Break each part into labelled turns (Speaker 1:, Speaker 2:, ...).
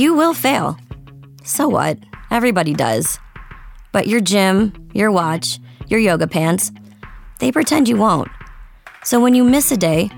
Speaker 1: You will fail. So what? Everybody does. But your gym, your watch, your yoga pants, they pretend you won't. So when you miss a day,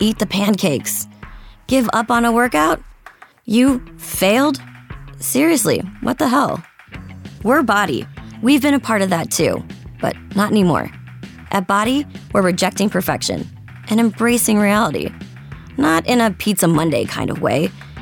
Speaker 1: eat the pancakes. Give up on a workout? You failed? Seriously, what the hell? We're Body. We've been a part of that too, but not anymore. At Body, we're rejecting perfection and embracing reality. Not in a Pizza Monday kind of way,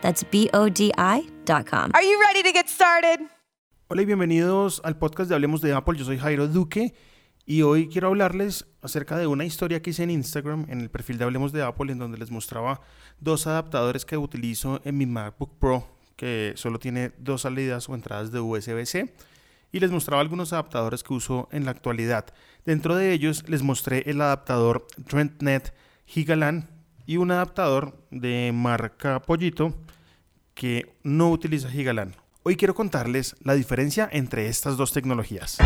Speaker 1: That's B O D I.com.
Speaker 2: Are you ready to get started?
Speaker 3: Hola y bienvenidos al podcast de Hablemos de Apple. Yo soy Jairo Duque y hoy quiero hablarles acerca de una historia que hice en Instagram, en el perfil de Hablemos de Apple, en donde les mostraba dos adaptadores que utilizo en mi MacBook Pro, que solo tiene dos salidas o entradas de USB-C, y les mostraba algunos adaptadores que uso en la actualidad. Dentro de ellos les mostré el adaptador TrendNet Gigalan y un adaptador de marca Pollito que no utiliza Gigalan. Hoy quiero contarles la diferencia entre estas dos tecnologías.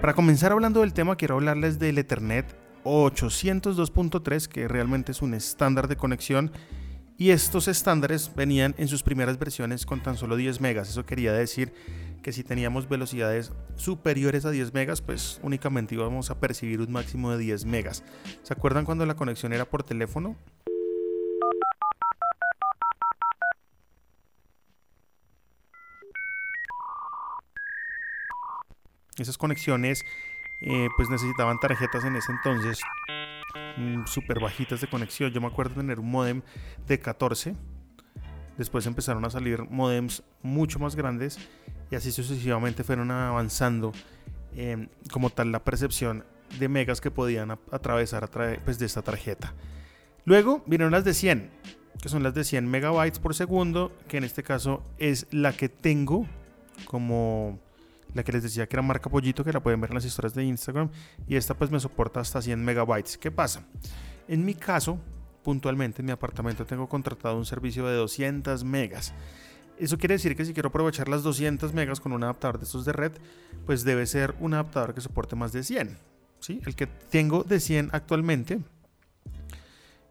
Speaker 3: Para comenzar hablando del tema, quiero hablarles del Ethernet 802.3, que realmente es un estándar de conexión. Y estos estándares venían en sus primeras versiones con tan solo 10 megas. Eso quería decir que si teníamos velocidades superiores a 10 megas, pues únicamente íbamos a percibir un máximo de 10 megas. ¿Se acuerdan cuando la conexión era por teléfono? Esas conexiones eh, pues necesitaban tarjetas en ese entonces mm, súper bajitas de conexión. Yo me acuerdo de tener un modem de 14. Después empezaron a salir modems mucho más grandes y así sucesivamente fueron avanzando eh, como tal la percepción de megas que podían atravesar a través pues, de esta tarjeta. Luego vinieron las de 100, que son las de 100 megabytes por segundo, que en este caso es la que tengo como la que les decía que era marca Pollito, que la pueden ver en las historias de Instagram, y esta pues me soporta hasta 100 megabytes. ¿Qué pasa? En mi caso, puntualmente en mi apartamento tengo contratado un servicio de 200 megas. Eso quiere decir que si quiero aprovechar las 200 megas con un adaptador de estos de red, pues debe ser un adaptador que soporte más de 100. ¿sí? El que tengo de 100 actualmente,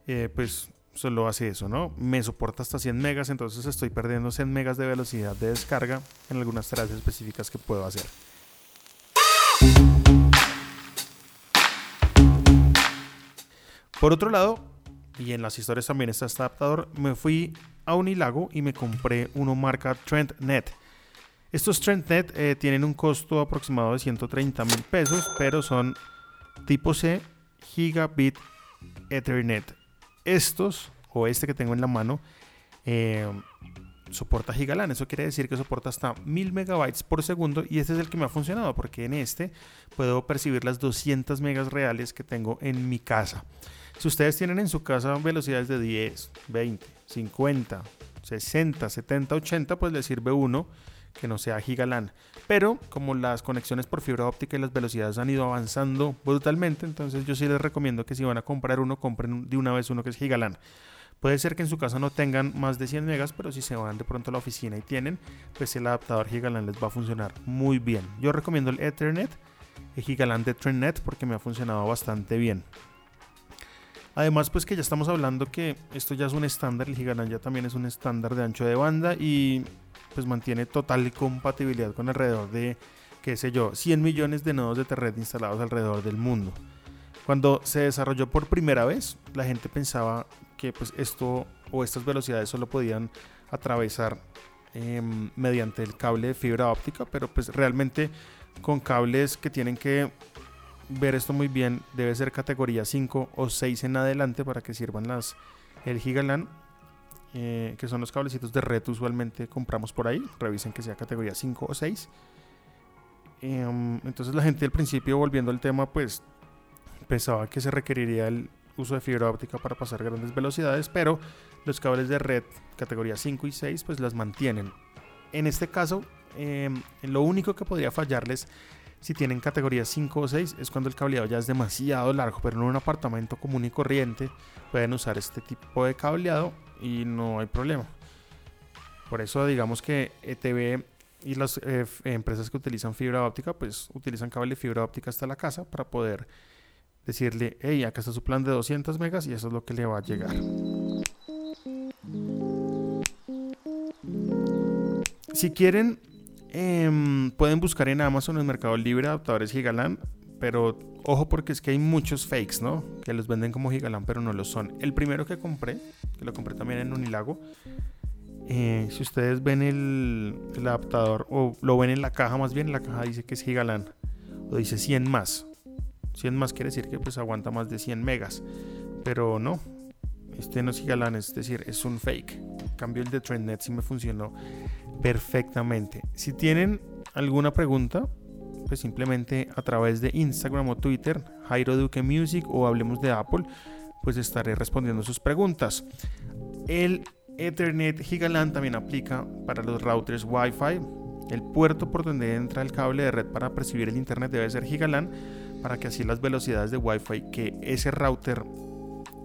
Speaker 3: eh, pues solo hace eso, ¿no? Me soporta hasta 100 megas, entonces estoy perdiendo 100 megas de velocidad de descarga en algunas tareas específicas que puedo hacer. Por otro lado, y en las historias también está este adaptador, me fui a Unilago y me compré uno marca TrendNet. Estos TrendNet eh, tienen un costo aproximado de 130 mil pesos, pero son tipo C Gigabit Ethernet. Estos, o este que tengo en la mano, eh, soporta Gigalan. Eso quiere decir que soporta hasta 1000 megabytes por segundo y este es el que me ha funcionado porque en este puedo percibir las 200 megas reales que tengo en mi casa. Si ustedes tienen en su casa velocidades de 10, 20, 50, 60, 70, 80, pues les sirve uno que no sea Gigalan. Pero como las conexiones por fibra óptica y las velocidades han ido avanzando brutalmente, entonces yo sí les recomiendo que si van a comprar uno, compren de una vez uno que es Gigalan. Puede ser que en su casa no tengan más de 100 megas, pero si se van de pronto a la oficina y tienen, pues el adaptador Gigaland les va a funcionar muy bien. Yo recomiendo el Ethernet, el Gigaland Ethernet, porque me ha funcionado bastante bien. Además, pues que ya estamos hablando que esto ya es un estándar, el Gigaland ya también es un estándar de ancho de banda y pues mantiene total compatibilidad con alrededor de, qué sé yo, 100 millones de nodos de Ethernet instalados alrededor del mundo. Cuando se desarrolló por primera vez, la gente pensaba que pues esto o estas velocidades solo podían atravesar em, mediante el cable de fibra óptica, pero pues realmente con cables que tienen que ver esto muy bien, debe ser categoría 5 o 6 en adelante para que sirvan las el Gigalan, eh, que son los cablecitos de red usualmente compramos por ahí. Revisen que sea categoría 5 o 6. Em, entonces la gente al principio, volviendo al tema, pues pensaba que se requeriría el uso de fibra óptica para pasar grandes velocidades, pero los cables de red categoría 5 y 6 pues las mantienen. En este caso, em, lo único que podría fallarles si tienen categoría 5 o 6 es cuando el cableado ya es demasiado largo, pero en un apartamento común y corriente pueden usar este tipo de cableado y no hay problema. Por eso digamos que ETV y las eh, empresas que utilizan fibra óptica pues utilizan cable de fibra óptica hasta la casa para poder decirle, hey, acá está su plan de 200 megas y eso es lo que le va a llegar. Si quieren Em, pueden buscar en Amazon, en Mercado Libre, adaptadores Gigalan. Pero ojo porque es que hay muchos fakes, ¿no? Que los venden como Gigalan, pero no lo son. El primero que compré, que lo compré también en Unilago. Eh, si ustedes ven el, adaptador, o lo ven en la caja más bien, la caja dice que es Gigalan. O dice 100 más. 100 más quiere decir que pues aguanta más de 100 megas. Pero no, este no es Gigalan, es decir, es un fake. En cambio el de TrendNet sí me funcionó perfectamente. Si tienen alguna pregunta, pues simplemente a través de Instagram o Twitter, Jairo Duque Music o hablemos de Apple, pues estaré respondiendo sus preguntas. El Ethernet Gigaland también aplica para los routers Wi-Fi. El puerto por donde entra el cable de red para percibir el internet debe ser Gigaland para que así las velocidades de Wi-Fi que ese router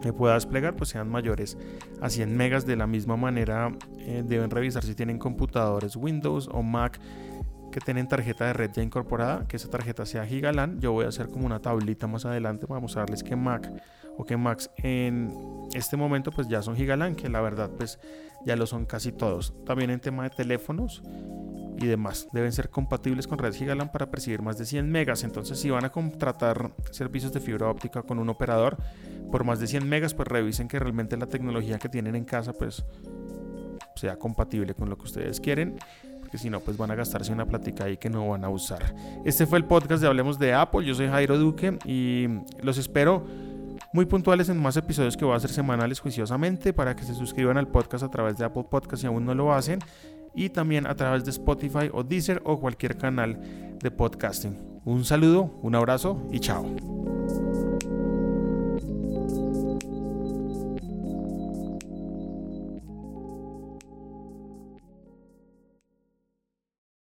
Speaker 3: que pueda desplegar pues sean mayores a 100 megas de la misma manera eh, deben revisar si tienen computadores Windows o Mac que tienen tarjeta de red ya incorporada que esa tarjeta sea Gigalan yo voy a hacer como una tablita más adelante para mostrarles que Mac o que Macs en este momento pues ya son Gigalan que la verdad pues ya lo son casi todos también en tema de teléfonos y demás. Deben ser compatibles con red Gigalan para percibir más de 100 megas. Entonces, si van a contratar servicios de fibra óptica con un operador por más de 100 megas, pues revisen que realmente la tecnología que tienen en casa pues sea compatible con lo que ustedes quieren. Porque si no, pues van a gastarse una plática ahí que no van a usar. Este fue el podcast de Hablemos de Apple. Yo soy Jairo Duque y los espero muy puntuales en más episodios que voy a hacer semanales juiciosamente para que se suscriban al podcast a través de Apple Podcast si aún no lo hacen y también a través de Spotify o Deezer o cualquier canal de podcasting. Un saludo, un abrazo y chao.